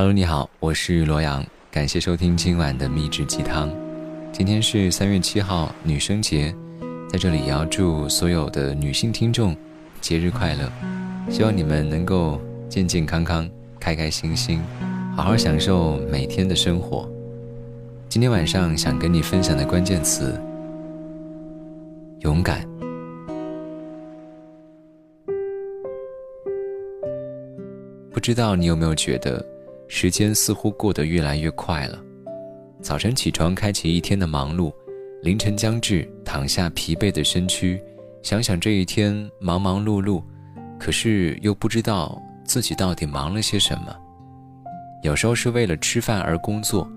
Hello，你好，我是罗阳，感谢收听今晚的秘制鸡汤。今天是三月七号，女生节，在这里也要祝所有的女性听众节日快乐，希望你们能够健健康康、开开心心，好好享受每天的生活。今天晚上想跟你分享的关键词：勇敢。不知道你有没有觉得？时间似乎过得越来越快了。早晨起床，开启一天的忙碌；凌晨将至，躺下疲惫的身躯，想想这一天忙忙碌碌，可是又不知道自己到底忙了些什么。有时候是为了吃饭而工作，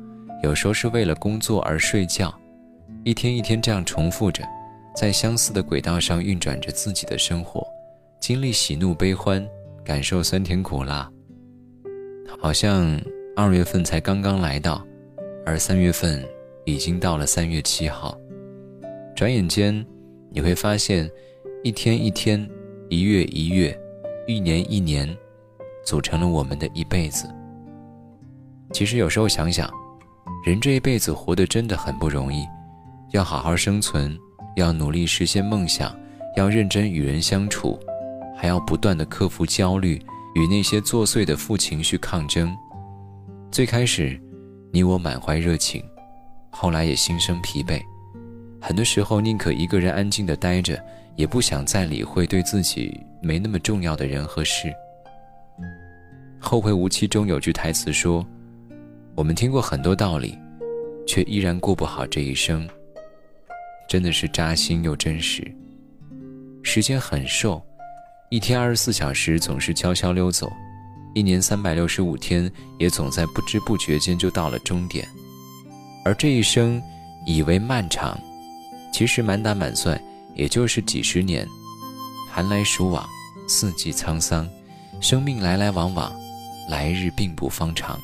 有时候是为了工作而睡觉，一天一天这样重复着，在相似的轨道上运转着自己的生活，经历喜怒悲欢，感受酸甜苦辣。好像二月份才刚刚来到，而三月份已经到了三月七号。转眼间，你会发现，一天一天，一月一月，一年一年，组成了我们的一辈子。其实有时候想想，人这一辈子活得真的很不容易，要好好生存，要努力实现梦想，要认真与人相处，还要不断的克服焦虑。与那些作祟的负情绪抗争。最开始，你我满怀热情，后来也心生疲惫。很多时候，宁可一个人安静的待着，也不想再理会对自己没那么重要的人和事。《后会无期》中有句台词说：“我们听过很多道理，却依然过不好这一生。”真的是扎心又真实。时间很瘦。一天二十四小时总是悄悄溜走，一年三百六十五天也总在不知不觉间就到了终点。而这一生以为漫长，其实满打满算也就是几十年。寒来暑往，四季沧桑，生命来来往往，来日并不方长。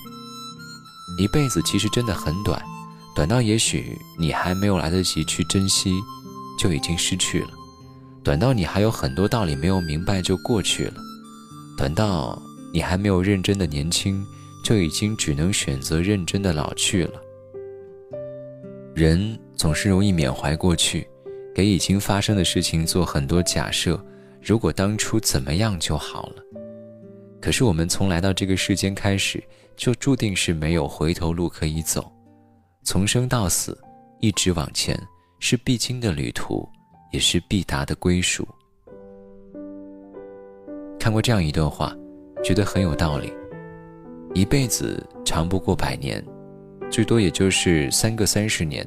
一辈子其实真的很短，短到也许你还没有来得及去珍惜，就已经失去了。短到你还有很多道理没有明白就过去了，短到你还没有认真的年轻，就已经只能选择认真的老去了。人总是容易缅怀过去，给已经发生的事情做很多假设，如果当初怎么样就好了。可是我们从来到这个世间开始，就注定是没有回头路可以走，从生到死，一直往前是必经的旅途。也是必达的归属。看过这样一段话，觉得很有道理。一辈子长不过百年，最多也就是三个三十年。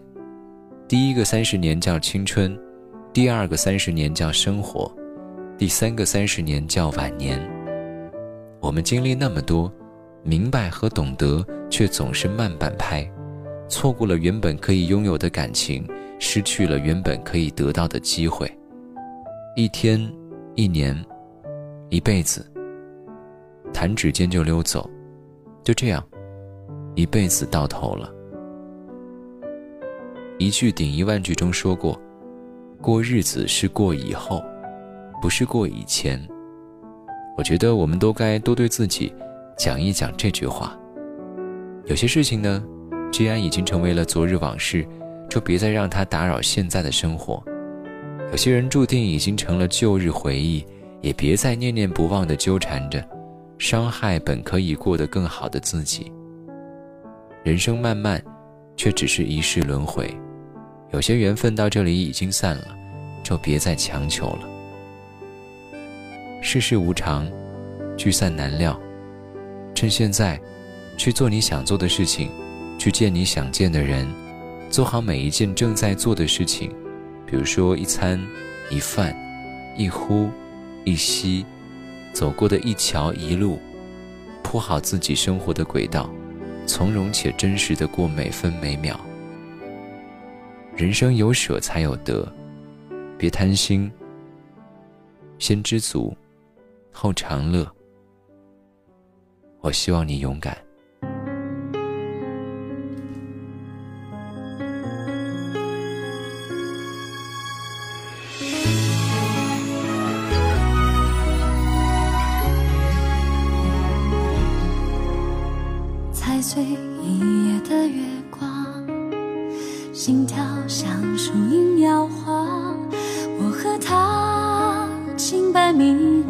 第一个三十年叫青春，第二个三十年叫生活，第三个三十年叫晚年。我们经历那么多，明白和懂得，却总是慢半拍，错过了原本可以拥有的感情。失去了原本可以得到的机会，一天，一年，一辈子，弹指间就溜走，就这样，一辈子到头了。一句顶一万句中说过，过日子是过以后，不是过以前。我觉得我们都该多对自己讲一讲这句话。有些事情呢，既然已经成为了昨日往事。就别再让他打扰现在的生活。有些人注定已经成了旧日回忆，也别再念念不忘的纠缠着，伤害本可以过得更好的自己。人生漫漫，却只是一世轮回。有些缘分到这里已经散了，就别再强求了。世事无常，聚散难料。趁现在，去做你想做的事情，去见你想见的人。做好每一件正在做的事情，比如说一餐、一饭、一呼、一吸，走过的一桥一路，铺好自己生活的轨道，从容且真实的过每分每秒。人生有舍才有得，别贪心，先知足，后长乐。我希望你勇敢。对一夜的月光心跳像树影摇晃。我和他清白明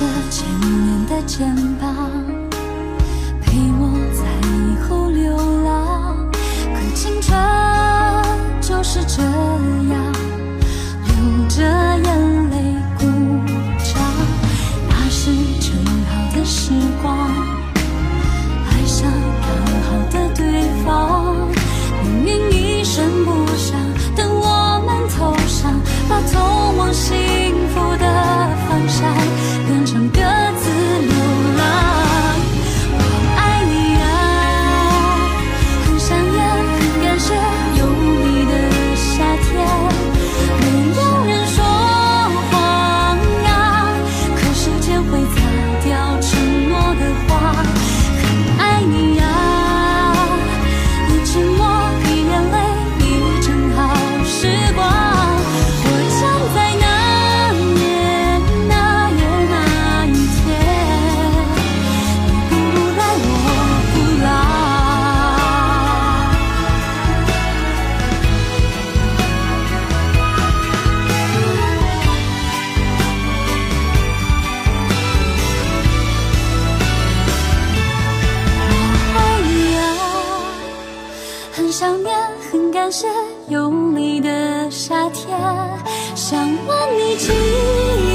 着前面的肩膀。梦里的夏天想问你几